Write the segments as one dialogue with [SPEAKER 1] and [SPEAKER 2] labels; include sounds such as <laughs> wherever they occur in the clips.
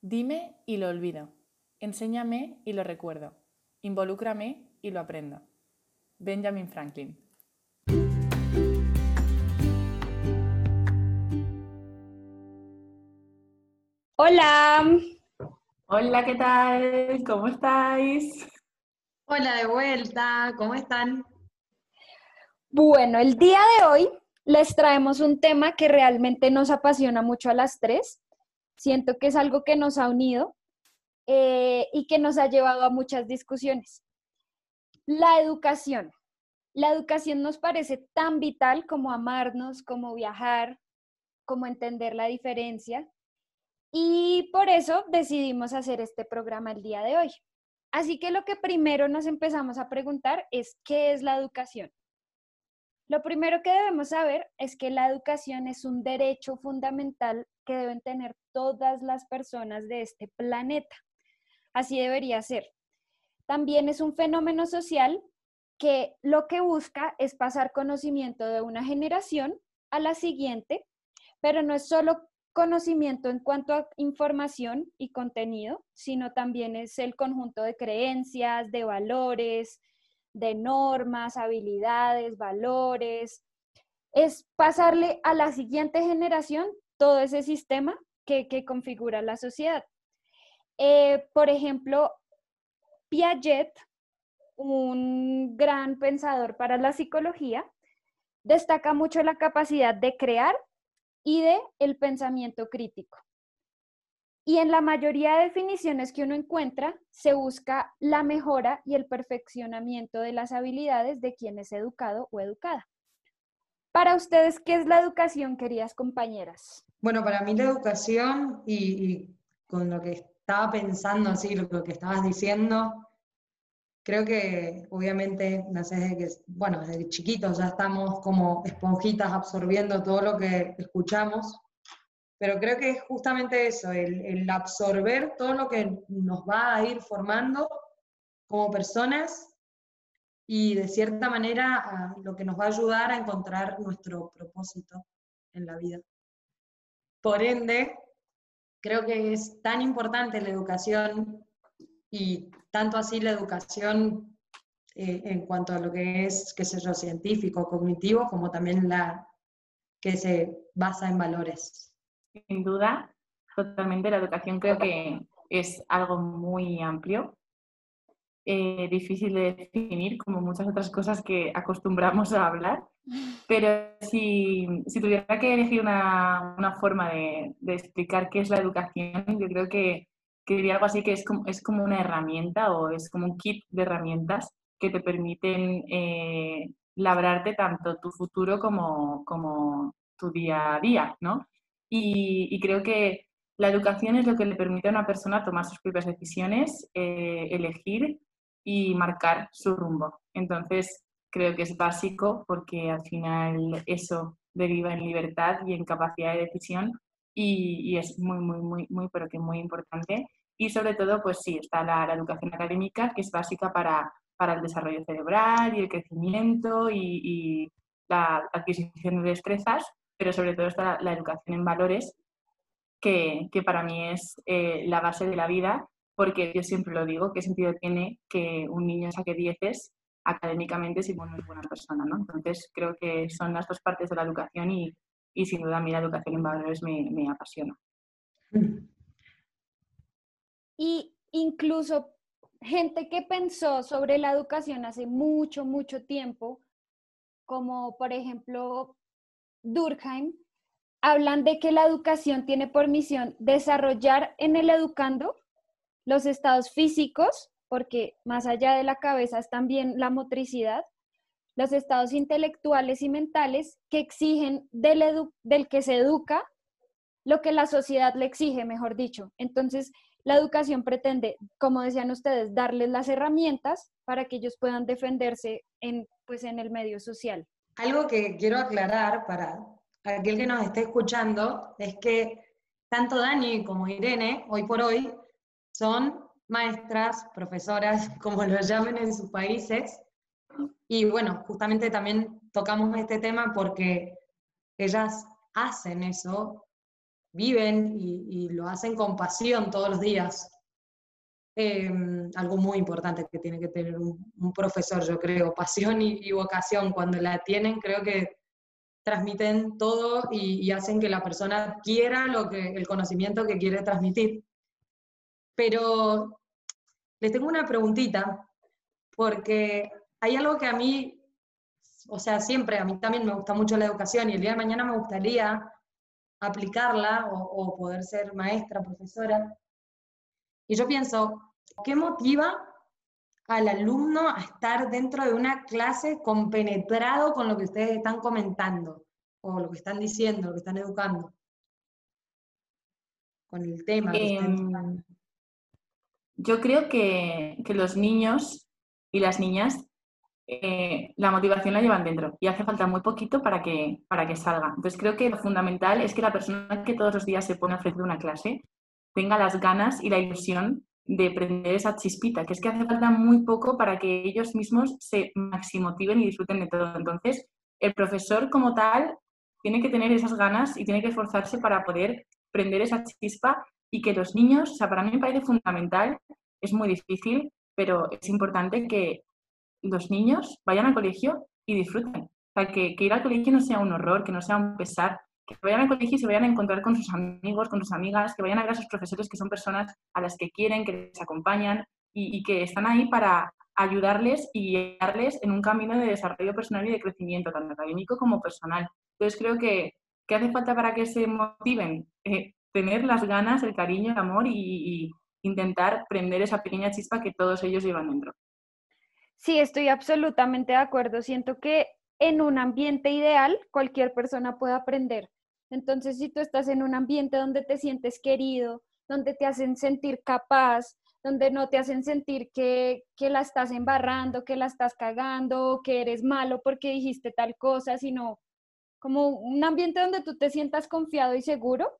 [SPEAKER 1] Dime y lo olvido. Enséñame y lo recuerdo. Involúcrame y lo aprendo. Benjamin Franklin.
[SPEAKER 2] Hola.
[SPEAKER 1] Hola, ¿qué tal? ¿Cómo estáis?
[SPEAKER 2] Hola de vuelta, ¿cómo están? Bueno, el día de hoy les traemos un tema que realmente nos apasiona mucho a las tres. Siento que es algo que nos ha unido eh, y que nos ha llevado a muchas discusiones. La educación. La educación nos parece tan vital como amarnos, como viajar, como entender la diferencia. Y por eso decidimos hacer este programa el día de hoy. Así que lo que primero nos empezamos a preguntar es, ¿qué es la educación? Lo primero que debemos saber es que la educación es un derecho fundamental que deben tener todas las personas de este planeta. Así debería ser. También es un fenómeno social que lo que busca es pasar conocimiento de una generación a la siguiente, pero no es solo conocimiento en cuanto a información y contenido, sino también es el conjunto de creencias, de valores, de normas, habilidades, valores. Es pasarle a la siguiente generación todo ese sistema que, configura la sociedad. Eh, por ejemplo, Piaget, un gran pensador para la psicología, destaca mucho la capacidad de crear y de el pensamiento crítico. Y en la mayoría de definiciones que uno encuentra, se busca la mejora y el perfeccionamiento de las habilidades de quien es educado o educada. Para ustedes, ¿qué es la educación, queridas compañeras?
[SPEAKER 3] Bueno, para mí la educación y, con lo que estaba pensando, así, lo, que estabas diciendo, creo que obviamente, sé, desde que, bueno, desde chiquitos ya estamos como esponjitas absorbiendo todo lo que escuchamos pero creo que es justamente eso, el, absorber todo lo que nos va a ir formando como personas y de cierta manera lo que nos va a ayudar a encontrar nuestro propósito en la vida. Por ende, creo que es tan importante la educación y tanto así la educación eh, en cuanto a lo que es, qué sé yo, científico, cognitivo, como también la que se basa en valores.
[SPEAKER 1] Sin duda, totalmente. La educación creo que es algo muy amplio, eh, difícil de definir, como muchas otras cosas que acostumbramos a hablar. Pero si, tuviera que elegir una, forma de, explicar qué es la educación, yo creo que, diría algo así que es como, es como una herramienta o es como un kit de herramientas que te permiten eh, labrarte tanto tu futuro como, como tu día a día, ¿no? Y, creo que la educación es lo que le permite a una persona tomar sus propias decisiones, eh, elegir y marcar su rumbo. Entonces, creo que es básico porque al final eso deriva en libertad y en capacidad de decisión y, es muy, muy, muy, muy, pero que muy importante. Y sobre todo, pues sí, está la, educación académica, que es básica para, para, el desarrollo cerebral y el crecimiento y, la adquisición de destrezas, pero sobre todo está la educación en valores, que, que para mí es eh, la base de la vida, porque yo siempre lo digo, ¿qué sentido tiene que un niño saque dieces académicamente si no es buena persona? ¿no? Entonces creo que son las dos partes de la educación y, y sin duda a mí la educación en valores me, me apasiona.
[SPEAKER 2] Y incluso gente que pensó sobre la educación hace mucho, mucho tiempo, como por ejemplo Durkheim, hablan de que la educación tiene por misión desarrollar en el educando los estados físicos, porque más allá de la cabeza es también la motricidad, los estados intelectuales y mentales que exigen del, que se educa lo que la sociedad le exige, mejor dicho. Entonces, la educación pretende, como decían ustedes, darles las herramientas para que ellos puedan defenderse en, pues, en el medio social.
[SPEAKER 3] Algo que quiero aclarar para aquel que nos esté escuchando es que tanto Dani como Irene, hoy por hoy, son maestras, profesoras, <laughs> como lo llamen en sus países. Y bueno, justamente también tocamos este tema porque ellas hacen eso viven y, lo hacen con pasión todos los días. Em, algo muy importante que tiene que tener un, profesor, yo creo, pasión y, vocación. Cuando la tienen, creo que transmiten todo y, hacen que la persona quiera lo que, el conocimiento que quiere transmitir. Pero les tengo una preguntita, porque hay algo que a mí, o sea, siempre, a mí también me gusta mucho la educación y el día de mañana me gustaría aplicarla o, poder ser maestra, profesora. Y yo pienso, ¿qué motiva al alumno a estar dentro de una clase compenetrado con lo que ustedes están comentando, o lo que están diciendo, lo que están educando? Con el tema.
[SPEAKER 1] Em, yo creo que, los niños y las niñas eh, la motivación la llevan dentro y hace falta muy poquito para que, para que salga. Entonces creo que lo fundamental es que la persona que todos los días se pone a ofrecer una clase tenga las ganas y la ilusión de prender esa chispita, que es que hace falta muy poco para que ellos mismos se maximotiven y disfruten de todo. Entonces, el profesor como tal tiene que tener esas ganas y tiene que esforzarse para poder prender esa chispa y que los niños, o sea, para mí me parece fundamental, es muy difícil, pero es importante que los niños vayan al colegio y disfruten. O sea, que, ir al colegio no sea un horror, que no sea un pesar, que vayan al colegio y se vayan a encontrar con sus amigos, con sus amigas, que vayan a ver a sus profesores que son personas a las que quieren, que les acompañan y, que están ahí para ayudarles y guiarles en un camino de desarrollo personal y de crecimiento, tanto académico como personal. Entonces creo que, que hace falta para que se motiven eh, tener las ganas, el cariño, el amor y intentar prender esa pequeña chispa que todos ellos llevan dentro.
[SPEAKER 2] Sí, estoy absolutamente de acuerdo. Siento que en un ambiente ideal cualquier persona puede aprender. Entonces, si tú estás en un ambiente donde te sientes querido, donde te hacen sentir capaz, donde no te hacen sentir que, que la estás embarrando, que la estás cagando, que eres malo porque dijiste tal cosa, sino como un ambiente donde tú te sientas confiado y seguro,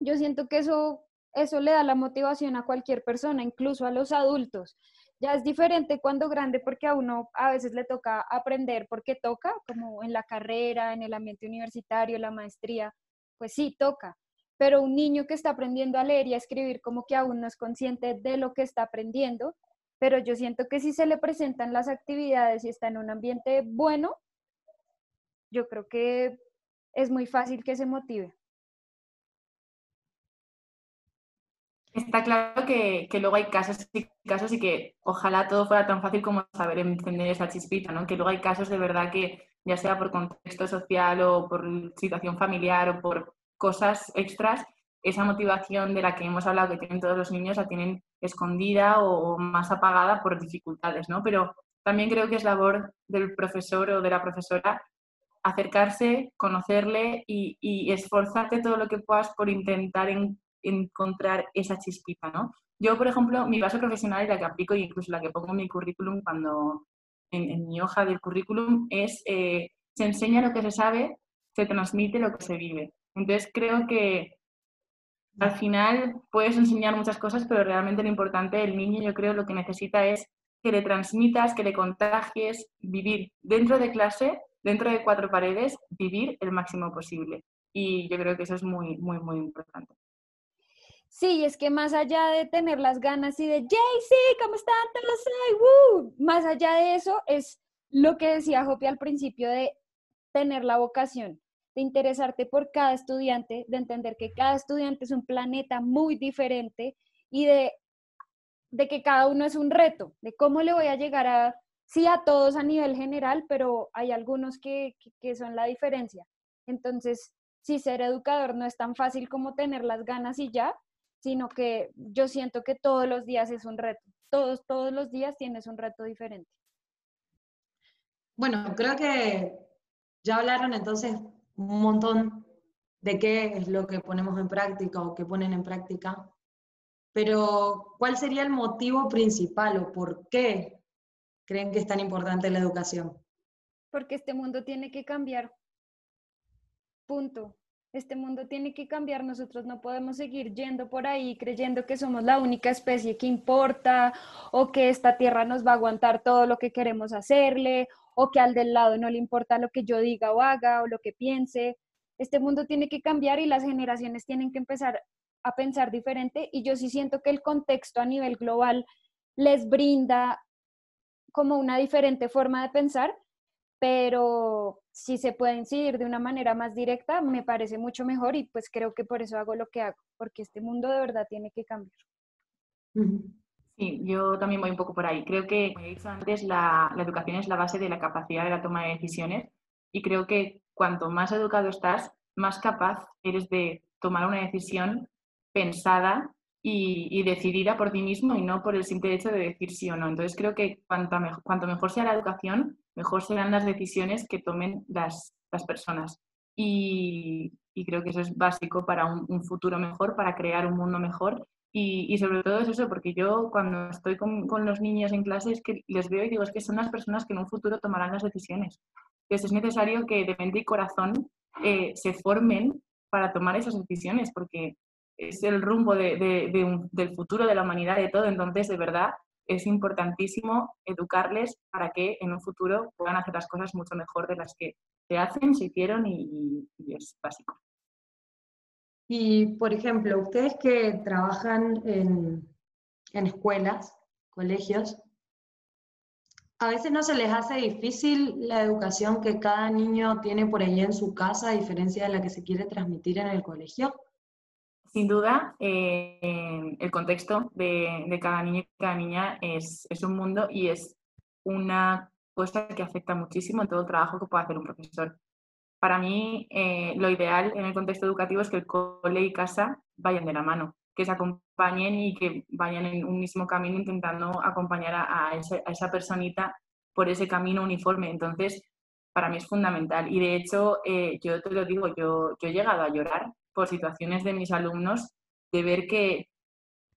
[SPEAKER 2] yo siento que eso, eso le da la motivación a cualquier persona, incluso a los adultos. Ya es diferente cuando grande porque a uno a veces le toca aprender porque toca, como en la carrera, en el ambiente universitario, la maestría, pues sí, toca. Pero un niño que está aprendiendo a leer y a escribir como que aún no es consciente de lo que está aprendiendo, pero yo siento que si se le presentan las actividades y está en un ambiente bueno, yo creo que es muy fácil que se motive.
[SPEAKER 1] Está claro que, luego hay casos y casos y que ojalá todo fuera tan fácil como saber encender esa chispita, ¿no? Que luego hay casos de verdad que, ya sea por contexto social o por situación familiar o por cosas extras, esa motivación de la que hemos hablado que tienen todos los niños la tienen escondida o más apagada por dificultades, ¿no? Pero también creo que es labor del profesor o de la profesora acercarse, conocerle y, y esforzarte todo lo que puedas por intentar en, encontrar esa chispita, ¿no? Yo, por ejemplo, mi base profesional y la que aplico y incluso la que pongo en mi currículum cuando, en, mi hoja del currículum, es eh, se enseña lo que se sabe, se transmite lo que se vive. Entonces, creo que al final puedes enseñar muchas cosas, pero realmente lo importante, el niño, yo creo, lo que necesita es que le transmitas, que le contagies, vivir dentro de clase, dentro de cuatro paredes, vivir el máximo posible. Y yo creo que eso es muy, muy, muy importante.
[SPEAKER 2] Sí, es que más allá de tener las ganas y de, Jaycee, ¿cómo están todos Más allá de eso es lo que decía Jopi al principio de tener la vocación, de interesarte por cada estudiante, de entender que cada estudiante es un planeta muy diferente y de, de que cada uno es un reto, de cómo le voy a llegar a, sí, a todos a nivel general, pero hay algunos que, que son la diferencia. Entonces, si ser educador no es tan fácil como tener las ganas y ya, sino que yo siento que todos los días es un reto. Todos, todos los días tienes un reto diferente.
[SPEAKER 3] Bueno, creo que ya hablaron entonces un montón de qué es lo que ponemos en práctica o qué ponen en práctica, pero ¿cuál sería el motivo principal o por qué creen que es tan importante la educación?
[SPEAKER 2] Porque este mundo tiene que cambiar. Punto. Este mundo tiene que cambiar, nosotros no podemos seguir yendo por ahí creyendo que somos la única especie que importa o que esta tierra nos va a aguantar todo lo que queremos hacerle o que al del lado no le importa lo que yo diga o haga o lo que piense. Este mundo tiene que cambiar y las generaciones tienen que empezar a pensar diferente y yo sí siento que el contexto a nivel global les brinda como una diferente forma de pensar, pero si se puede incidir de una manera más directa, me parece mucho mejor y pues creo que por eso hago lo que hago, porque este mundo de verdad tiene que cambiar.
[SPEAKER 1] Sí, yo también voy un poco por ahí. Creo que, como he dicho antes, la, la educación es la base de la capacidad de la toma de decisiones y creo que cuanto más educado estás, más capaz eres de tomar una decisión pensada y, decidida por ti mismo y no por el simple hecho de decir sí o no. Entonces creo que cuanto mejor, sea la educación, mejor serán las decisiones que tomen las, las personas. Y, y, creo que eso es básico para un, futuro mejor, para crear un mundo mejor. Y, y sobre todo es eso, porque yo cuando estoy con, con, los niños en clase que les veo y digo, es que son las personas que en un futuro tomarán las decisiones. Entonces es necesario que de mente y corazón eh, se formen para tomar esas decisiones, porque es el rumbo de, del futuro de la humanidad, de todo. Entonces, de verdad, es importantísimo educarles para que en un futuro puedan hacer las cosas mucho mejor de las que se hacen, se hicieron y, y es básico.
[SPEAKER 3] Y, por ejemplo, ustedes que trabajan en, en escuelas, colegios, a veces no se les hace difícil la educación que cada niño tiene por ahí en su casa, a diferencia de la que se quiere transmitir en el colegio.
[SPEAKER 1] Sin duda, eh, el contexto de, cada niño y cada niña es, es, un mundo y es una cosa que afecta muchísimo en todo el trabajo que puede hacer un profesor. Para mí, eh, lo ideal en el contexto educativo es que el cole y casa vayan de la mano, que se acompañen y que vayan en un mismo camino intentando acompañar a, esa personita por ese camino uniforme. Entonces, para mí es fundamental. Y de hecho, eh, yo te lo digo, yo he llegado a llorar por situaciones de mis alumnos, de ver que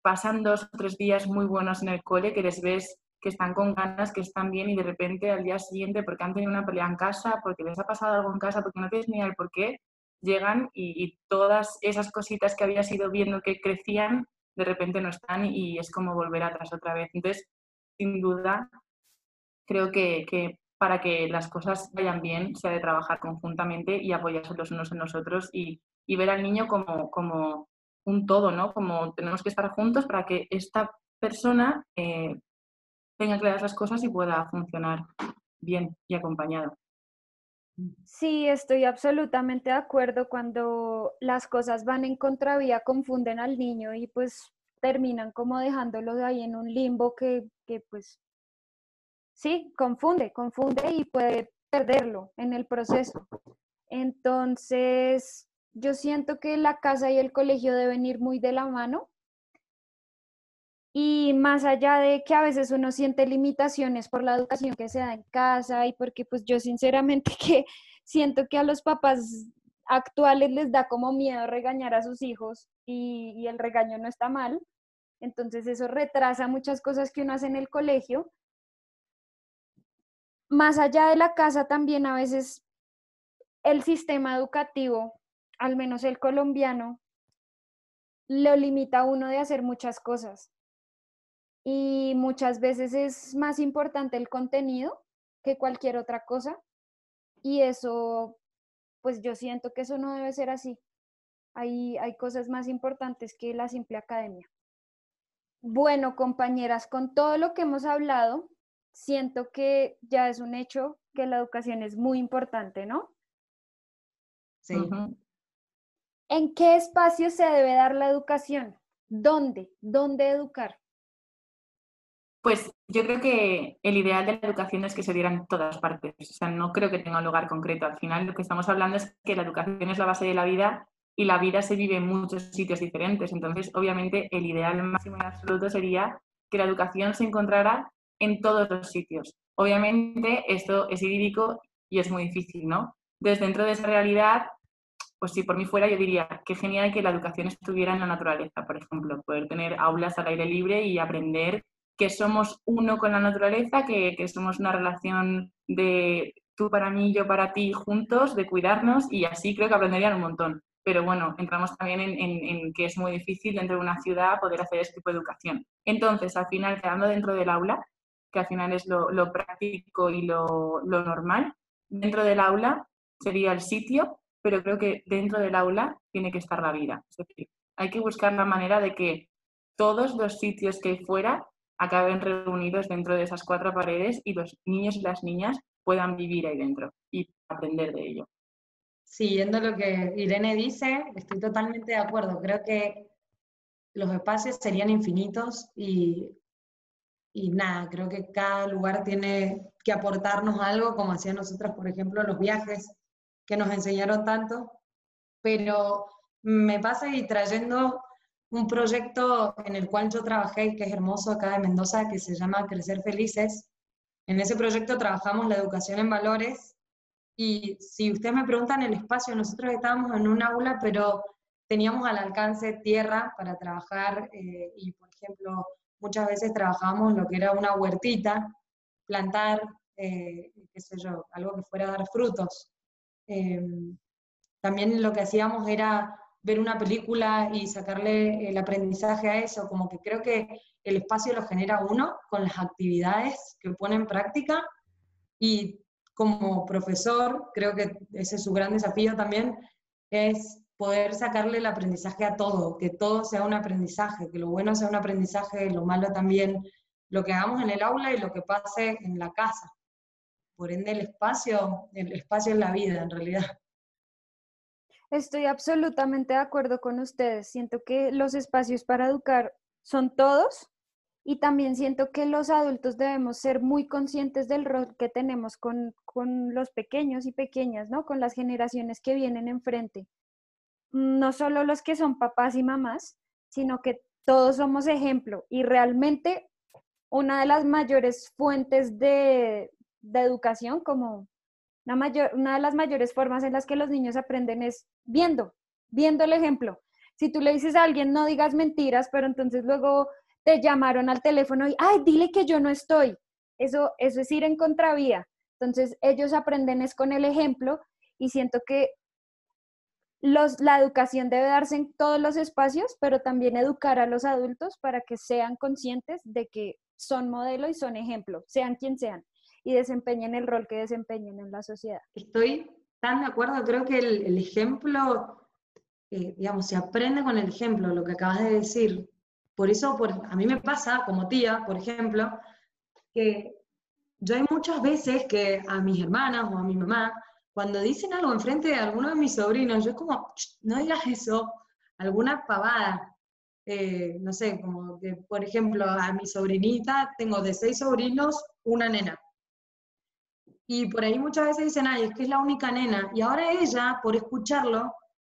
[SPEAKER 1] pasan dos o tres días muy buenos en el cole, que les ves que están con ganas, que están bien y de repente al día siguiente, porque han tenido una pelea en casa, porque les ha pasado algo en casa, porque no tienes ni idea del por qué, llegan y, y, todas esas cositas que habías ido viendo que crecían, de repente no están y es como volver atrás otra vez. Entonces, sin duda, creo que, que para que las cosas vayan bien se ha de trabajar conjuntamente y apoyarse los unos en los otros y y ver al niño como, como un todo, ¿no? Como tenemos que estar juntos para que esta persona eh, tenga claras las cosas y pueda funcionar bien y acompañado.
[SPEAKER 2] Sí, estoy absolutamente de acuerdo. Cuando las cosas van en contravía, confunden al niño y pues terminan como dejándolo de ahí en un limbo que, que pues sí, confunde, confunde y puede perderlo en el proceso. Entonces, yo siento que la casa y el colegio deben ir muy de la mano. Y más allá de que a veces uno siente limitaciones por la educación que se da en casa y porque pues yo sinceramente <laughs> que siento que a los papás actuales les da como miedo regañar a sus hijos y, el regaño no está mal. Entonces eso retrasa muchas cosas que uno hace en el colegio. Más allá de la casa también a veces el sistema educativo al menos el colombiano, lo limita a uno de hacer muchas cosas. Y muchas veces es más importante el contenido que cualquier otra cosa. Y eso, pues yo siento que eso no debe ser así. Hay, hay cosas más importantes que la simple academia. Bueno, compañeras, con todo lo que hemos hablado, siento que ya es un hecho que la educación es muy importante, ¿no?
[SPEAKER 3] Sí. Uh -huh.
[SPEAKER 2] ¿En qué espacio se debe dar la educación? ¿Dónde? ¿Dónde educar?
[SPEAKER 1] Pues yo creo que el ideal de la educación es que se diera en todas partes. O sea, no creo que tenga un lugar concreto. Al final lo que estamos hablando es que la educación es la base de la vida y la vida se vive en muchos sitios diferentes. Entonces, obviamente, el ideal máximo y absoluto sería que la educación se encontrara en todos los sitios. Obviamente, esto es idílico y es muy difícil, ¿no? Desde dentro de esa realidad, pues si por mí fuera, yo diría que genial que la educación estuviera en la naturaleza, por ejemplo, poder tener aulas al aire libre y aprender que somos uno con la naturaleza, que, que somos una relación de tú para mí, yo para ti, juntos, de cuidarnos y así creo que aprenderían un montón. Pero bueno, entramos también en, en, en, que es muy difícil dentro de una ciudad poder hacer este tipo de educación. Entonces, al final, quedando dentro del aula, que al final es lo, lo práctico y lo, lo normal, dentro del aula sería el sitio pero creo que dentro del aula tiene que estar la vida. Es decir, hay que buscar la manera de que todos los sitios que hay fuera acaben reunidos dentro de esas cuatro paredes y los niños y las niñas puedan vivir ahí dentro y aprender de ello.
[SPEAKER 3] Siguiendo lo que Irene dice, estoy totalmente de acuerdo. Creo que los espacios serían infinitos y, y nada, creo que cada lugar tiene que aportarnos algo, como hacían nosotros, por ejemplo, los viajes que nos enseñaron tanto, pero me pasa y trayendo un proyecto en el cual yo trabajé y que es hermoso acá de Mendoza, que se llama Crecer Felices. En ese proyecto trabajamos la educación en valores y si ustedes me preguntan el espacio, nosotros estábamos en un aula, pero teníamos al alcance tierra para trabajar eh, y, por ejemplo, muchas veces trabajábamos lo que era una huertita, plantar, eh, qué sé yo, algo que fuera a dar frutos. Em, también lo que hacíamos era ver una película y sacarle el aprendizaje a eso, como que creo que el espacio lo genera uno con las actividades que pone en práctica y como profesor, creo que ese es su gran desafío también, es poder sacarle el aprendizaje a todo, que todo sea un aprendizaje, que lo bueno sea un aprendizaje, lo malo también, lo que hagamos en el aula y lo que pase en la casa. Por ende, el espacio, el espacio es la vida, en realidad.
[SPEAKER 2] Estoy absolutamente de acuerdo con ustedes. Siento que los espacios para educar son todos y también siento que los adultos debemos ser muy conscientes del rol que tenemos con, los pequeños y pequeñas, ¿no? Con las generaciones que vienen enfrente. No solo los que son papás y mamás, sino que todos somos ejemplo y realmente una de las mayores fuentes de, de educación, como una, mayor, una de las mayores formas en las que los niños aprenden es viendo, viendo el ejemplo. Si tú le dices a alguien, no digas mentiras, pero entonces luego te llamaron al teléfono y, ay, dile que yo no estoy. Eso, eso es ir en contravía. Entonces ellos aprenden es con el ejemplo y siento que los, la educación debe darse en todos los espacios, pero también educar a los adultos para que sean conscientes de que son modelo y son ejemplo, sean quien sean y desempeñen el rol que desempeñen en la sociedad.
[SPEAKER 3] Estoy tan de acuerdo, creo que el, ejemplo, eh, digamos, se aprende con el ejemplo, lo que acabas de decir. Por eso, por, a mí me pasa, como tía, por ejemplo, que yo hay muchas veces que a mis hermanas o a mi mamá, cuando dicen algo enfrente de alguno de mis sobrinos, yo es como, no digas eso, alguna pavada. Eh, no sé, como que, por ejemplo, a mi sobrinita, tengo de seis sobrinos, una nena. Y por ahí muchas veces dicen, ay, es que es la única nena. Y ahora ella, por escucharlo,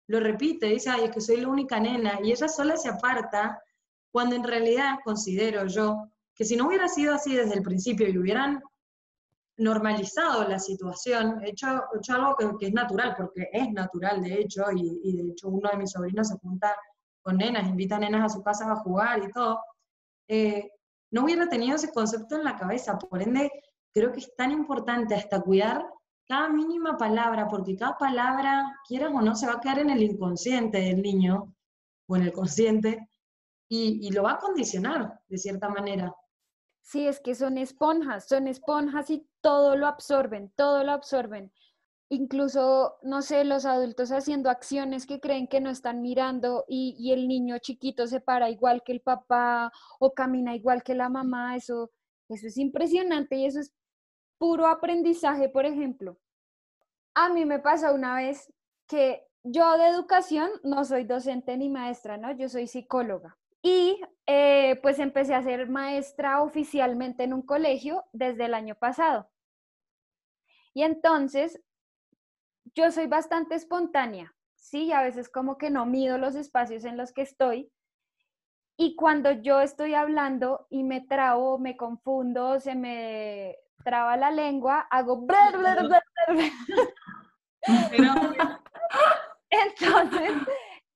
[SPEAKER 3] lo repite, dice, ay, es que soy la única nena. Y ella sola se aparta, cuando en realidad considero yo que si no hubiera sido así desde el principio y hubieran normalizado la situación, hecho, hecho algo que, es natural, porque es natural de hecho, y, de hecho uno de mis sobrinos se junta con nenas, invita a nenas a su casa a jugar y todo, eh, no hubiera tenido ese concepto en la cabeza. Por ende, creo que es tan importante hasta cuidar cada mínima palabra, porque cada palabra, quieras o no, se va a quedar en el inconsciente del niño o en el consciente y, lo va a condicionar de cierta manera.
[SPEAKER 2] Sí, es que son esponjas, son esponjas y todo lo absorben, todo lo absorben. Incluso, no sé, los adultos haciendo acciones que creen que no están mirando y, y el niño chiquito se para igual que el papá o camina igual que la mamá, eso, eso es impresionante y eso es puro aprendizaje, por ejemplo. A mí me pasa una vez que yo de educación no soy docente ni maestra, ¿no? Yo soy psicóloga. Y eh, pues empecé a ser maestra oficialmente en un colegio desde el año pasado. Y entonces, yo soy bastante espontánea, ¿sí? A veces como que no mido los espacios en los que estoy. Y cuando yo estoy hablando y me trabo, me confundo, se me traba la lengua, hago... <laughs> <laughs> Entonces,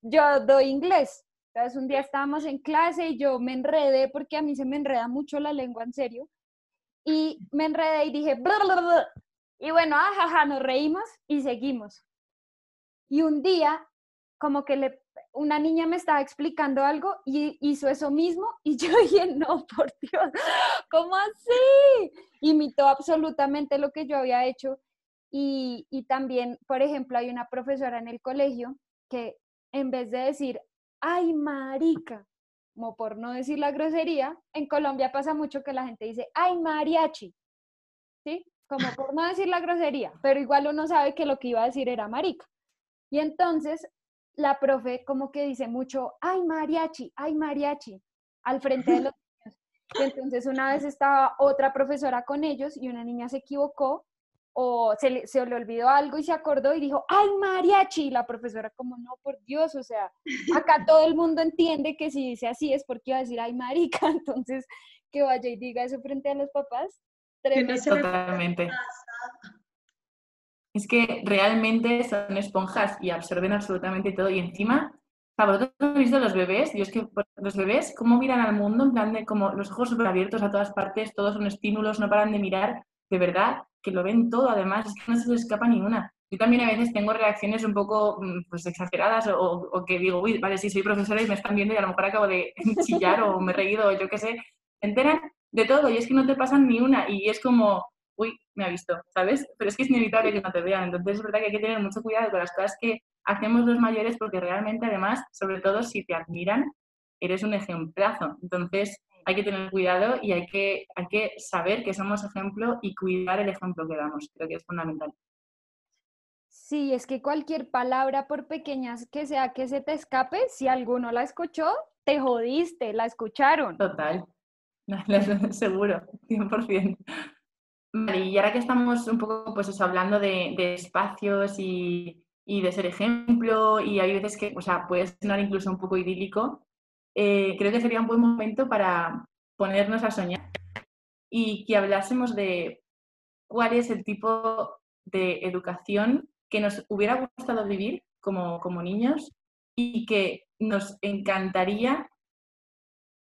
[SPEAKER 2] yo doy inglés. Entonces, un día estábamos en clase y yo me enredé porque a mí se me enreda mucho la lengua, en serio. Y me enredé y dije, y bueno, ajaja, nos reímos y seguimos. Y un día, como que le una niña me estaba explicando algo y hizo eso mismo y <laughs> yo dije, no, por Dios, ¿cómo así? Imitó absolutamente lo que yo había hecho Y, y también, por ejemplo, hay una profesora en el colegio que en vez de decir, ay, marica, como por no decir la grosería, en Colombia pasa mucho que la gente dice, ay, mariachi, ¿sí? Como por no decir la grosería, pero igual uno sabe que lo que iba a decir era marica. Y entonces la profe como que dice mucho, ay, mariachi, ay, mariachi, al frente de los. Y entonces una vez estaba otra profesora con ellos y una niña se equivocó o se le, se le, olvidó algo y se acordó y dijo, ¡ay, mariachi! Y la profesora como, no, por Dios, o sea, acá <laughs> todo el mundo entiende que si dice así es porque iba a decir, ¡ay, marica! <laughs> Entonces, que vaya y diga eso frente a los papás.
[SPEAKER 1] Totalmente. Es que realmente son esponjas y absorben absolutamente todo y encima ¿Vosotros habéis visto los bebés? Y es que los bebés, ¿cómo miran al mundo? En plan de como los ojos súper abiertos a todas partes, todos son estímulos, no paran de mirar. De verdad, que lo ven todo, además, es que no se les escapa ninguna. Yo también a veces tengo reacciones un poco mm, pues, exageradas o, que digo, uy, vale, sí, soy profesora y me están viendo y a lo mejor acabo de <laughs> chillar o me he reído o yo qué sé. Se enteran de todo y es que no te pasan ni una y es como, uy, me ha visto, ¿sabes? Pero es que es inevitable que no te vean. Entonces es verdad que hay que tener mucho cuidado con las cosas que hacemos los mayores porque realmente además, sobre todo si te admiran, eres un ejemplazo. Entonces, hay que tener cuidado y hay que, hay que saber que somos ejemplo y cuidar el ejemplo que damos. Creo que es fundamental.
[SPEAKER 2] Sí, es que cualquier palabra, por pequeñas que sea que se te escape, si alguno la escuchó, te jodiste, la escucharon.
[SPEAKER 1] Total, <laughs> seguro, 100%. Y ahora que estamos un poco pues hablando de, espacios y, y, de ser ejemplo, y hay veces que o sea, puede sonar incluso un poco idílico, eh, creo que sería un buen momento para ponernos a soñar y que hablásemos de cuál es el tipo de educación que nos hubiera gustado vivir como, como niños y que nos encantaría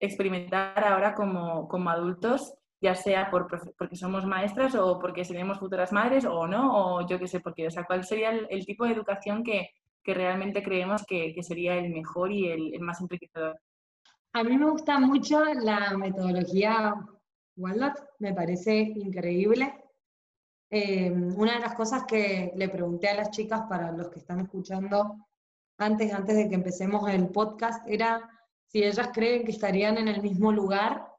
[SPEAKER 1] experimentar ahora como, como adultos, ya sea por, porque somos maestras o porque seremos futuras madres o no, o yo qué sé, porque, o sea, cuál sería el, tipo de educación que, que realmente creemos que, que, sería el mejor y el, más enriquecedor.
[SPEAKER 3] A mí me gusta mucho la metodología Waldorf, me parece increíble. Eh, una de las cosas que le pregunté a las chicas, para los que están escuchando antes, antes de que empecemos el podcast, era si ellas creen que estarían en el mismo lugar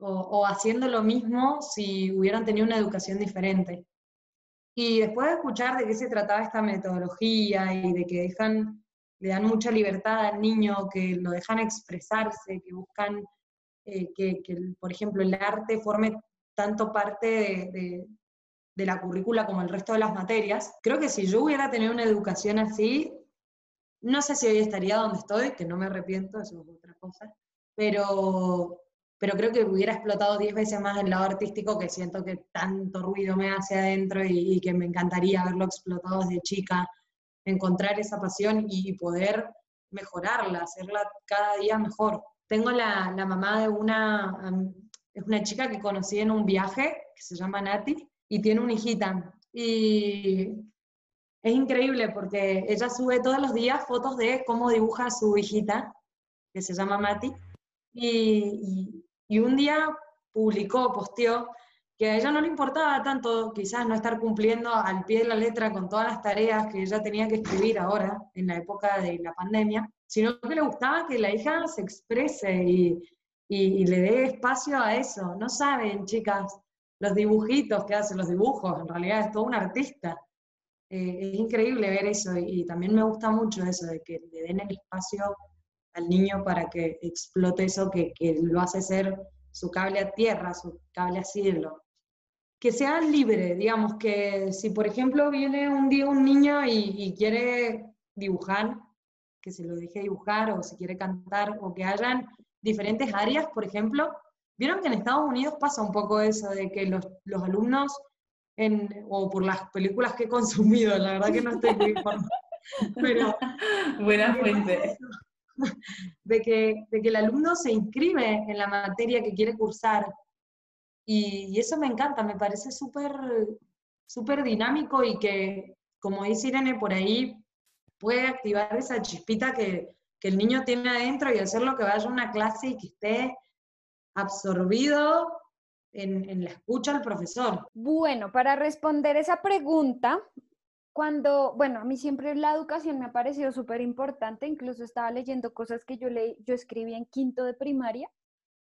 [SPEAKER 3] o, haciendo lo mismo si hubieran tenido una educación diferente. Y después de escuchar de qué se trataba esta metodología y de que dejan le dan mucha libertad al niño, que lo dejan expresarse, que buscan eh, que, por ejemplo, el arte forme tanto parte de, de, la currícula como el resto de las materias. Creo que si yo hubiera tenido una educación así, no sé si hoy estaría donde estoy, que no me arrepiento, eso es otra cosa, pero, pero creo que hubiera explotado diez veces más el lado artístico que siento que tanto ruido me hace adentro y, y que me encantaría haberlo explotado desde chica encontrar esa pasión y poder mejorarla, hacerla cada día mejor. Tengo la, mamá de una, es una chica que conocí en un viaje, que se llama Nati, y tiene una hijita. Y es increíble porque ella sube todos los días fotos de cómo dibuja a su hijita, que se llama Mati, y, y un día publicó, posteó que a ella no le importaba tanto quizás no estar cumpliendo al pie de la letra con todas las tareas que ella tenía que escribir ahora, en la época de la pandemia, sino que le gustaba que la hija se exprese y, y, le dé espacio a eso. No saben, chicas, los dibujitos que hace, los dibujos, en realidad es todo un artista. Eh, es increíble ver eso y, también me gusta mucho eso de que le den el espacio al niño para que explote eso que, que lo hace ser su cable a tierra, su cable a cielo que sea libre, digamos, que si por ejemplo viene un día un niño y, quiere dibujar, que se lo deje dibujar, o si quiere cantar, o que hayan diferentes áreas, por ejemplo, vieron que en Estados Unidos pasa un poco eso, de que los, los alumnos, en, o por las películas que he consumido, la verdad que no estoy muy informada, pero... <laughs>
[SPEAKER 1] Buena fuente. <laughs>
[SPEAKER 3] De que, de que el alumno se inscribe en la materia que quiere cursar y, eso me encanta, me parece súper súper dinámico y que, como dice Irene, por ahí puede activar esa chispita que, que el niño tiene adentro y hacer lo que vaya a una clase y que esté absorbido en, la escucha al profesor.
[SPEAKER 2] Bueno, para responder esa pregunta, cuando, bueno, a mí siempre la educación me ha parecido súper importante, incluso estaba leyendo cosas que yo, leí, yo escribí en quinto de primaria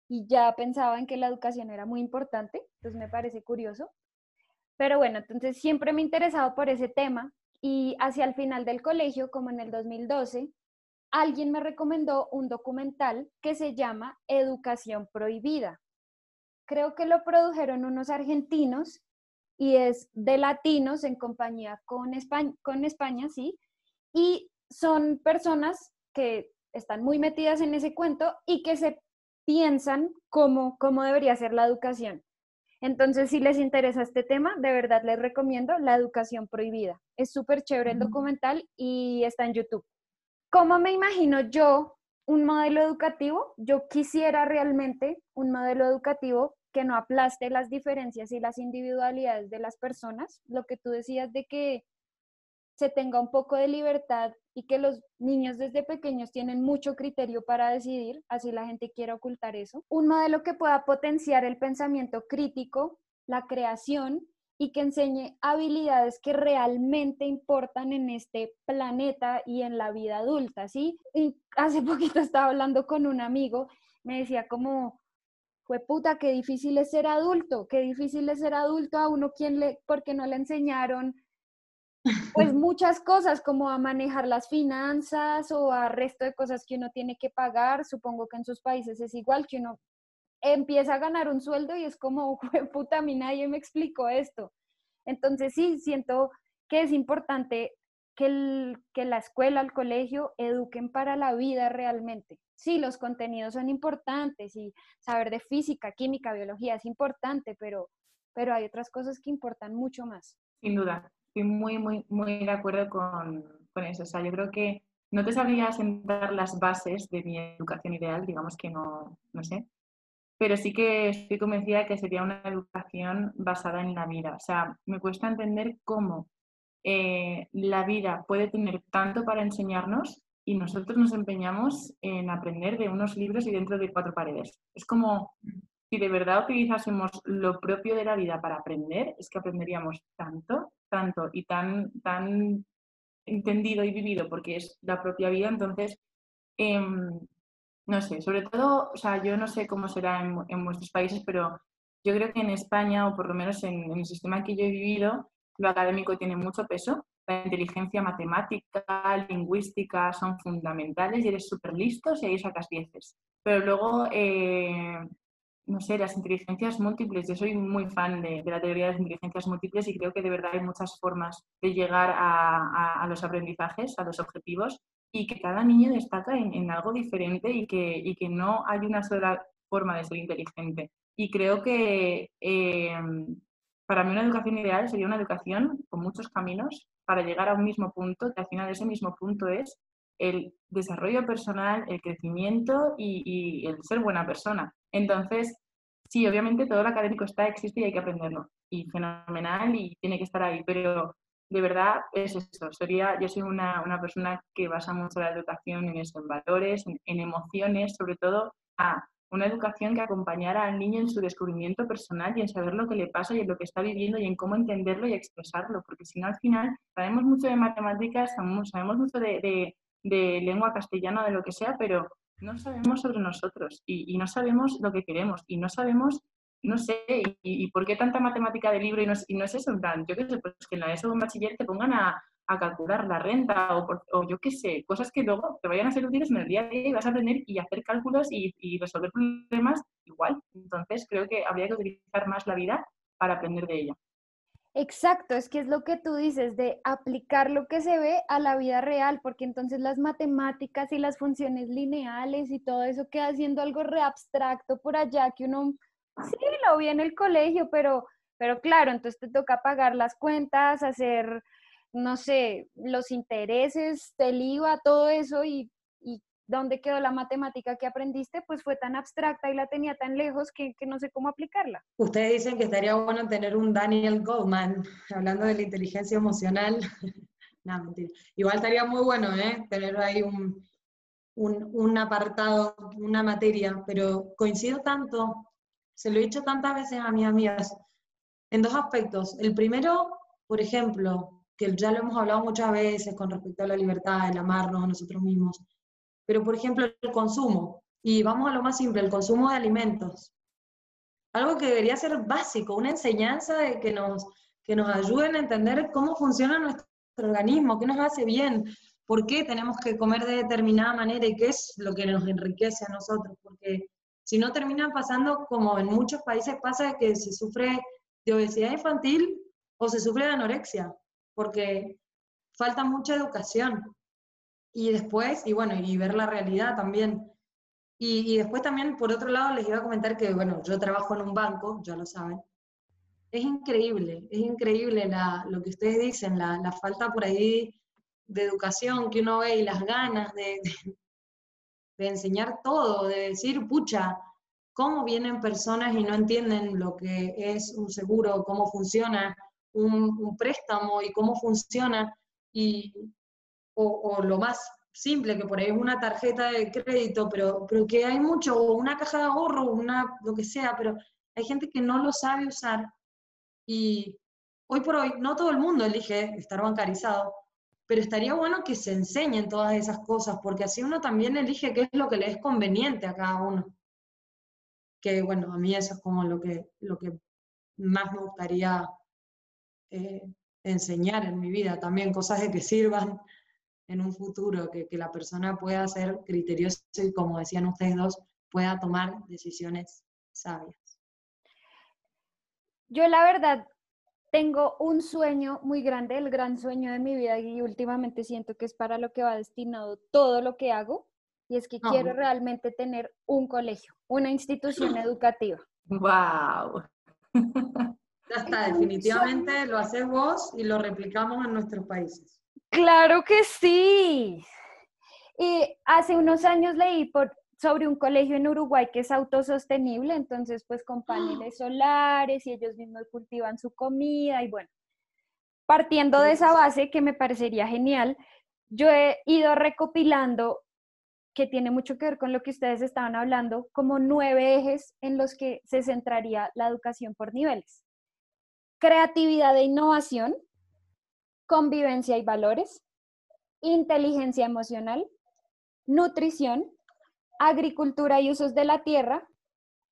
[SPEAKER 2] y ya pensaba en que la educación era muy importante, entonces me parece curioso. Pero bueno, entonces siempre me he interesado por ese tema y hacia el final del colegio, como en el 2012, alguien me recomendó un documental que se llama Educación Prohibida. Creo que lo produjeron unos argentinos y es de latinos en compañía con España, con España, sí, y son personas que están muy metidas en ese cuento y que se piensan cómo, cómo debería ser la educación. Entonces, si les interesa este tema, de verdad les recomiendo La Educación Prohibida. Es súper chévere el documental y está en YouTube. ¿Cómo me imagino yo un modelo educativo? Yo quisiera realmente un modelo educativo que no aplaste las diferencias y las individualidades de las personas. Lo que tú decías de que se tenga un poco de libertad y que los niños desde pequeños tienen mucho criterio para decidir, así la gente quiere ocultar eso. Un modelo que pueda potenciar el pensamiento crítico, la creación y que enseñe habilidades que realmente importan en este planeta y en la vida adulta, ¿sí? Hace <laughs> poquito estaba hablando con un amigo, me decía como, fue puta, qué difícil es ser adulto, qué difícil es ser adulto a uno quien le, porque no le enseñaron pues <laughs> muchas cosas como a manejar las finanzas o a resto de cosas que uno tiene que pagar. Supongo que en sus países es igual que uno empieza a ganar un sueldo y es como, <laughs> puta, a mí nadie me explicó esto. Entonces sí, siento que es importante que, que la escuela, el colegio eduquen para la vida realmente. Sí, los contenidos son importantes y saber de física, química, biología es importante, pero, pero hay otras cosas que importan mucho más.
[SPEAKER 1] Sin duda, estoy muy, muy, muy de acuerdo con, con eso. O sea, yo creo que no te sabría sentar las bases de mi educación ideal, digamos que no, no sé, pero sí que estoy convencida de que sería una educación basada en la vida. O sea, me cuesta entender cómo eh, la vida puede tener tanto para enseñarnos y nosotros nos empeñamos en aprender de unos libros y dentro de cuatro paredes. Es como si de verdad utilizásemos lo propio de la vida para aprender, es que aprenderíamos tanto, tanto y tan, tan entendido y vivido porque es la propia vida. Entonces, em, no sé, sobre todo, o sea, yo no sé cómo será en, en vuestros países, pero yo creo que en España, o por lo menos en, el sistema que yo he vivido, lo académico tiene mucho peso. La inteligencia matemática, lingüística son fundamentales y eres súper listo si ahí sacas dieces. Pero luego, eh, no sé, las inteligencias múltiples. Yo soy muy fan de, la teoría de las inteligencias múltiples y creo que de verdad hay muchas formas de llegar a, a los aprendizajes, a los objetivos y que cada niño destaca en, algo diferente y que, y que, no hay una sola forma de ser inteligente. Y creo que em, para mí una educación ideal sería una educación con muchos caminos para llegar a un mismo punto, que al final ese mismo punto es el desarrollo personal, el crecimiento y, el ser buena persona. Entonces, sí, obviamente todo lo académico está, existe y hay que aprenderlo. Y fenomenal y tiene que estar ahí, pero de verdad es eso. Sería, yo soy una, una persona que basa mucho la educación en eso, valores, en, emociones, sobre todo una educación que acompañara al niño en su descubrimiento personal y en saber lo que le pasa y en lo que está viviendo y en cómo entenderlo y expresarlo, porque si no al final sabemos mucho de matemáticas, sabemos, mucho de, de, lengua castellana, de lo que sea, pero no sabemos sobre nosotros y, y no sabemos lo que queremos y no sabemos no sé, y, por qué tanta matemática de libro y no, y no es eso, en plan, yo qué sé, pues que en la ESO o en bachiller te pongan a, calcular la renta o, yo qué sé, cosas que luego te vayan a ser útiles en el día a día y vas a aprender y hacer cálculos y, resolver problemas igual. Entonces creo que habría que utilizar más la vida para aprender de ella.
[SPEAKER 2] Exacto, es que es lo que tú dices, de aplicar lo que se ve a la vida real, porque entonces las matemáticas y las funciones lineales y todo eso queda siendo algo re abstracto por allá que uno Sí, lo vi en el colegio, pero, pero claro, entonces te toca pagar las cuentas, hacer, no sé, los intereses, el IVA, todo eso y, y dónde quedó la matemática que aprendiste, pues fue tan abstracta y la tenía tan lejos que, que, no sé cómo aplicarla.
[SPEAKER 3] Ustedes dicen que estaría bueno tener un Daniel Goldman, <laughs> hablando de la inteligencia emocional. <laughs> no, mentira. Igual estaría muy bueno, ¿eh? Tener ahí un, un, un apartado, una materia, pero coincido tanto se lo he dicho tantas veces a mis amigas, en dos aspectos. El primero, por ejemplo, que ya lo hemos hablado muchas veces con respecto a la libertad, el amarnos a nosotros mismos, pero por ejemplo el consumo, y vamos a lo más simple, el consumo de alimentos. Algo que debería ser básico, una enseñanza de que nos, que nos ayuden a entender cómo funciona nuestro organismo, qué nos hace bien, por qué tenemos que comer de determinada manera y qué es lo que nos enriquece a nosotros, porque si no terminan pasando como en muchos países pasa que se sufre de obesidad infantil o se sufre de anorexia, porque falta mucha educación. Y después, y bueno, y ver la realidad también. Y, después también, por otro lado, les iba a comentar que, bueno, yo trabajo en un banco, ya lo saben. Es increíble, es increíble la, lo que ustedes dicen, la, la, falta por ahí de educación que uno ve y las ganas de, de enseñar todo, de decir, pucha, cómo vienen personas y no entienden lo que es un seguro, cómo funciona un, préstamo y cómo funciona, y, o, lo más simple, que por ahí es una tarjeta de crédito, pero, pero que hay mucho, o una caja de ahorro, una, lo que sea, pero hay gente que no lo sabe usar y hoy por hoy no todo el mundo elige estar bancarizado, pero estaría bueno que se enseñen todas esas cosas, porque así uno también elige qué es lo que le es conveniente a cada uno. Que bueno, a mí eso es como lo que, lo que más me gustaría eh, enseñar en mi vida, también cosas de que sirvan en un futuro, que, que la persona pueda ser criteriosa y como decían ustedes dos, pueda tomar decisiones sabias.
[SPEAKER 2] Yo la verdad tengo un sueño muy grande, el gran sueño de mi vida y últimamente siento que es para lo que va destinado todo lo que hago y es que quiero realmente tener un colegio, una institución <laughs> educativa.
[SPEAKER 1] ¡Wow! <laughs>
[SPEAKER 3] Ya está, definitivamente lo haces vos y lo replicamos en nuestros países.
[SPEAKER 2] Claro que sí. Y hace unos años leí por sobre un colegio en Uruguay que es autosostenible, entonces pues con paneles <gasps> solares y ellos mismos cultivan su comida y bueno, partiendo de esa base que me parecería genial, yo he ido recopilando que tiene mucho que ver con lo que ustedes estaban hablando, como nueve ejes en los que se centraría la educación por niveles. Creatividad e innovación, convivencia y valores, inteligencia emocional, nutrición, agricultura y usos de la tierra,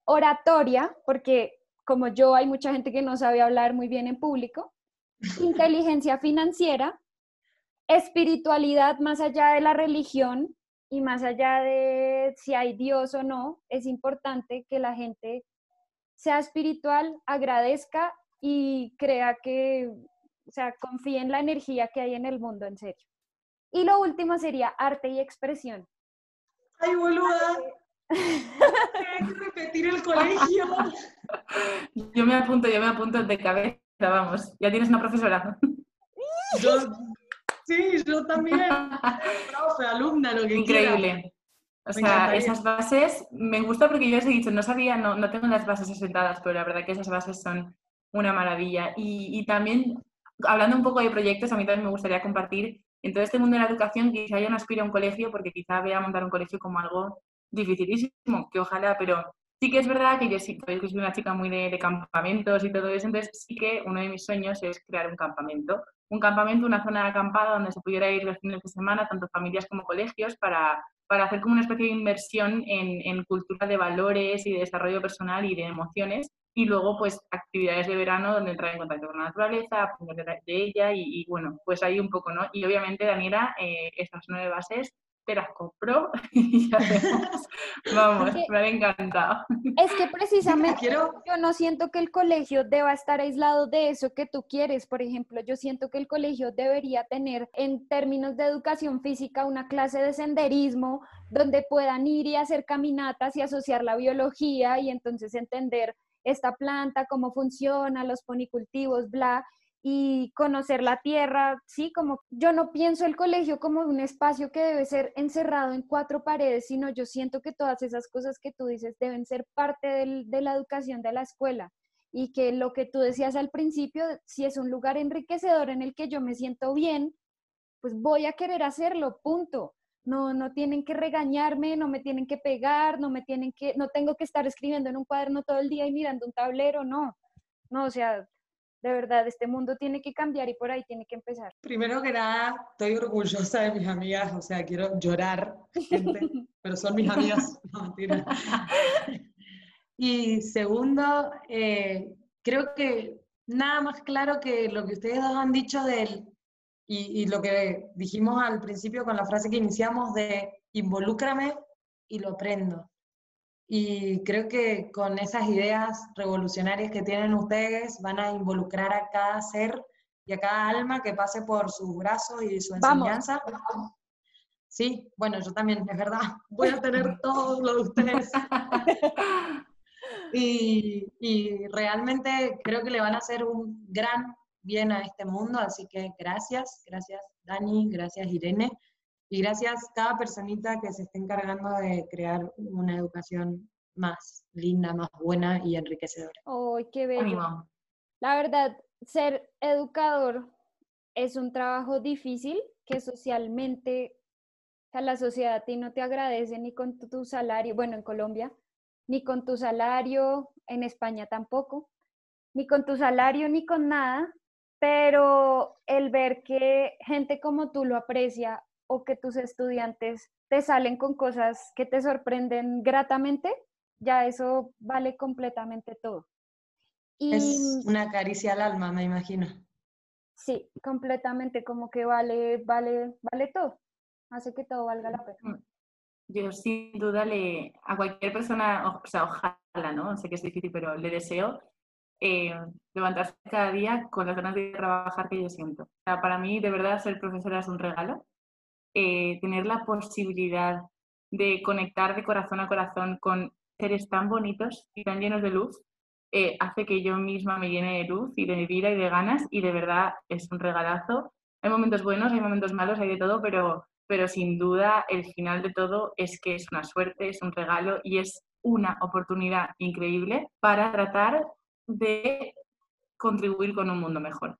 [SPEAKER 2] oratoria, porque como yo hay mucha gente que no sabe hablar muy bien en público, <laughs> inteligencia financiera, espiritualidad más allá de la religión y más allá de si hay Dios o no, es importante que la gente sea espiritual, agradezca y crea que, o sea, confíe en la energía que hay en el mundo, en serio. Y lo último sería arte y expresión.
[SPEAKER 3] ¡Ay, boluda! Hay <laughs> que repetir el colegio.
[SPEAKER 1] Yo me apunto, yo me apunto de cabeza, vamos. Ya tienes una profesora.
[SPEAKER 3] Yo, sí, yo también. Profe, alumna, lo que
[SPEAKER 1] Increíble. O sea, esas bases, me gusta porque yo os he dicho, no sabía, no, no tengo las bases asentadas, pero la verdad que esas bases son una maravilla. Y, también, hablando un poco de proyectos, a mí también me gustaría compartir en todo este mundo de la educación quizá yo no aspiro a un colegio porque quizá vea montar un colegio como algo dificilísimo, que ojalá, pero sí que es verdad que yo sí, que soy una chica muy de, campamentos y todo eso, entonces sí que uno de mis sueños es crear un campamento. Un campamento, una zona de acampada donde se pudiera ir los fines de semana, tanto familias como colegios, para, para hacer como una especie de inversión en, en cultura de valores y de desarrollo personal y de emociones y luego pues actividades de verano donde entrar en contacto con la naturaleza, aprender de ella y, bueno, pues ahí un poco, ¿no? Y obviamente, Daniela, eh, estas nueve bases te las compró <laughs> y ya Vamos, me ha encantado.
[SPEAKER 2] Es que precisamente yo no siento que el colegio deba estar aislado de eso que tú quieres. Por ejemplo, yo siento que el colegio debería tener en términos de educación física una clase de senderismo donde puedan ir y hacer caminatas y asociar la biología y entonces entender esta planta, cómo funciona, los ponicultivos, bla, y conocer la tierra, sí, como yo no pienso el colegio como un espacio que debe ser encerrado en cuatro paredes, sino yo siento que todas esas cosas que tú dices deben ser parte de la educación de la escuela y que lo que tú decías al principio, si es un lugar enriquecedor en el que yo me siento bien, pues voy a querer hacerlo, punto. No, no tienen que regañarme, no me tienen que pegar, no me tienen que, no tengo que estar escribiendo en un cuaderno todo el día y mirando un tablero, no. No, o sea, de verdad, este mundo tiene que cambiar y por ahí tiene que empezar.
[SPEAKER 3] Primero que nada, estoy orgullosa de mis amigas, o sea, quiero llorar, gente, <laughs> pero son mis amigas, <laughs> no mentira. Y segundo, eh, creo que nada más claro que lo que ustedes dos han dicho del, y, y lo que dijimos al principio con la frase que iniciamos de involúcrame y lo aprendo. Y creo que con esas ideas revolucionarias que tienen ustedes van a involucrar a cada ser y a cada alma que pase por sus brazos y su enseñanza. Sí, bueno, yo también, es verdad, <laughs> voy a tener <laughs> todo lo de ustedes. <laughs> y, y realmente creo que le van a hacer un gran bien a este mundo, así que gracias, gracias Dani, gracias Irene. Y gracias cada personita que se esté encargando de crear una educación más linda, más buena y enriquecedora.
[SPEAKER 2] ¡Ay, qué bello! La verdad, ser educador es un trabajo difícil que socialmente a la sociedad a ti no te agradece ni con tu salario, bueno, en Colombia, ni con tu salario, en España tampoco, ni con tu salario ni con nada, pero el ver que gente como tú lo aprecia o que tus estudiantes te salen con cosas que te sorprenden gratamente, ya eso vale completamente todo.
[SPEAKER 3] es una caricia al alma, me imagino.
[SPEAKER 2] Sí, completamente, como que vale, vale, vale todo. Hace que todo valga la pena. Mm.
[SPEAKER 1] Yo sin duda le, a cualquier persona, o sea, ojalá, ¿no? Sé que es difícil, pero le deseo eh, levantarse cada día con las ganas de trabajar que yo siento. para mí, de verdad, ser profesora es un regalo. Eh, tener la posibilidad de conectar de corazón a corazón con seres tan bonitos y tan llenos de luz, eh, hace que yo misma me llene de luz y de vida y de ganas y de verdad es un regalazo. Hay momentos buenos, hay momentos malos, hay de todo, pero, pero sin duda el final de todo es que es una suerte, es un regalo y es una oportunidad increíble para tratar de contribuir con un mundo mejor.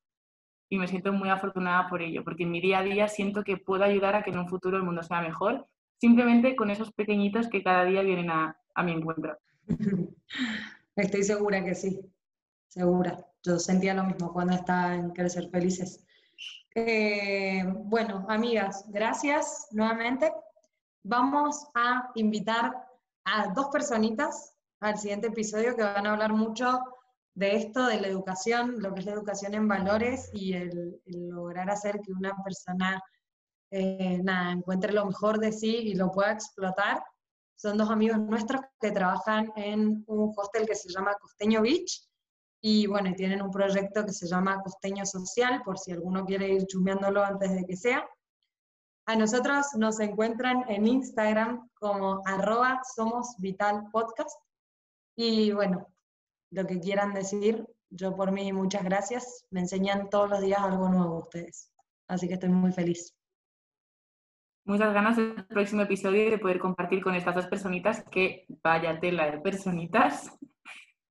[SPEAKER 1] Y me siento muy afortunada por ello, porque en mi día a día siento que puedo ayudar a que en un futuro el mundo sea mejor, simplemente con esos pequeñitos que cada día vienen a, a mi encuentro. <laughs>
[SPEAKER 3] Estoy segura que sí, segura. Yo sentía lo mismo cuando estaba en Crecer Felices. Eh, bueno, amigas, gracias nuevamente. Vamos a invitar a dos personitas al siguiente episodio que van a hablar mucho de esto, de la educación, lo que es la educación en valores y el, lograr hacer que una persona eh, nada, encuentre lo mejor de sí y lo pueda explotar. Son dos amigos nuestros que trabajan en un hostel que se llama Costeño Beach y bueno, tienen un proyecto que se llama Costeño Social, por si alguno quiere ir chumeándolo antes de que sea. A nosotros nos encuentran en Instagram como arroba somos vital podcast. Y bueno, lo que quieran decir. Yo por mí muchas gracias. Me enseñan todos los días algo nuevo ustedes. Así que estoy muy feliz.
[SPEAKER 1] Muchas ganas del próximo episodio de poder compartir con estas dos personitas que vaya tela de personitas.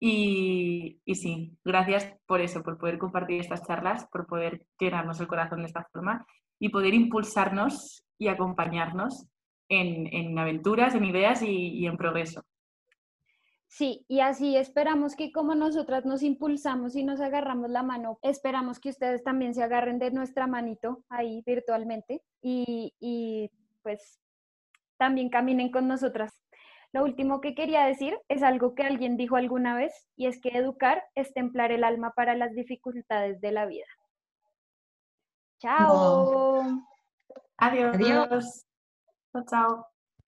[SPEAKER 1] Y, y, sí, gracias por eso, por poder compartir estas charlas, por poder llenarnos el corazón de esta forma y poder impulsarnos y acompañarnos en, en aventuras, en ideas y, y en progreso.
[SPEAKER 2] Sí, y así esperamos que como nosotras nos impulsamos y nos agarramos la mano, esperamos que ustedes también se agarren de nuestra manito ahí virtualmente y, y pues también caminen con nosotras. Lo último que quería decir es algo que alguien dijo alguna vez y es que educar es templar el alma para las dificultades de la vida. Chao.
[SPEAKER 1] Adiós. Adiós. Chao.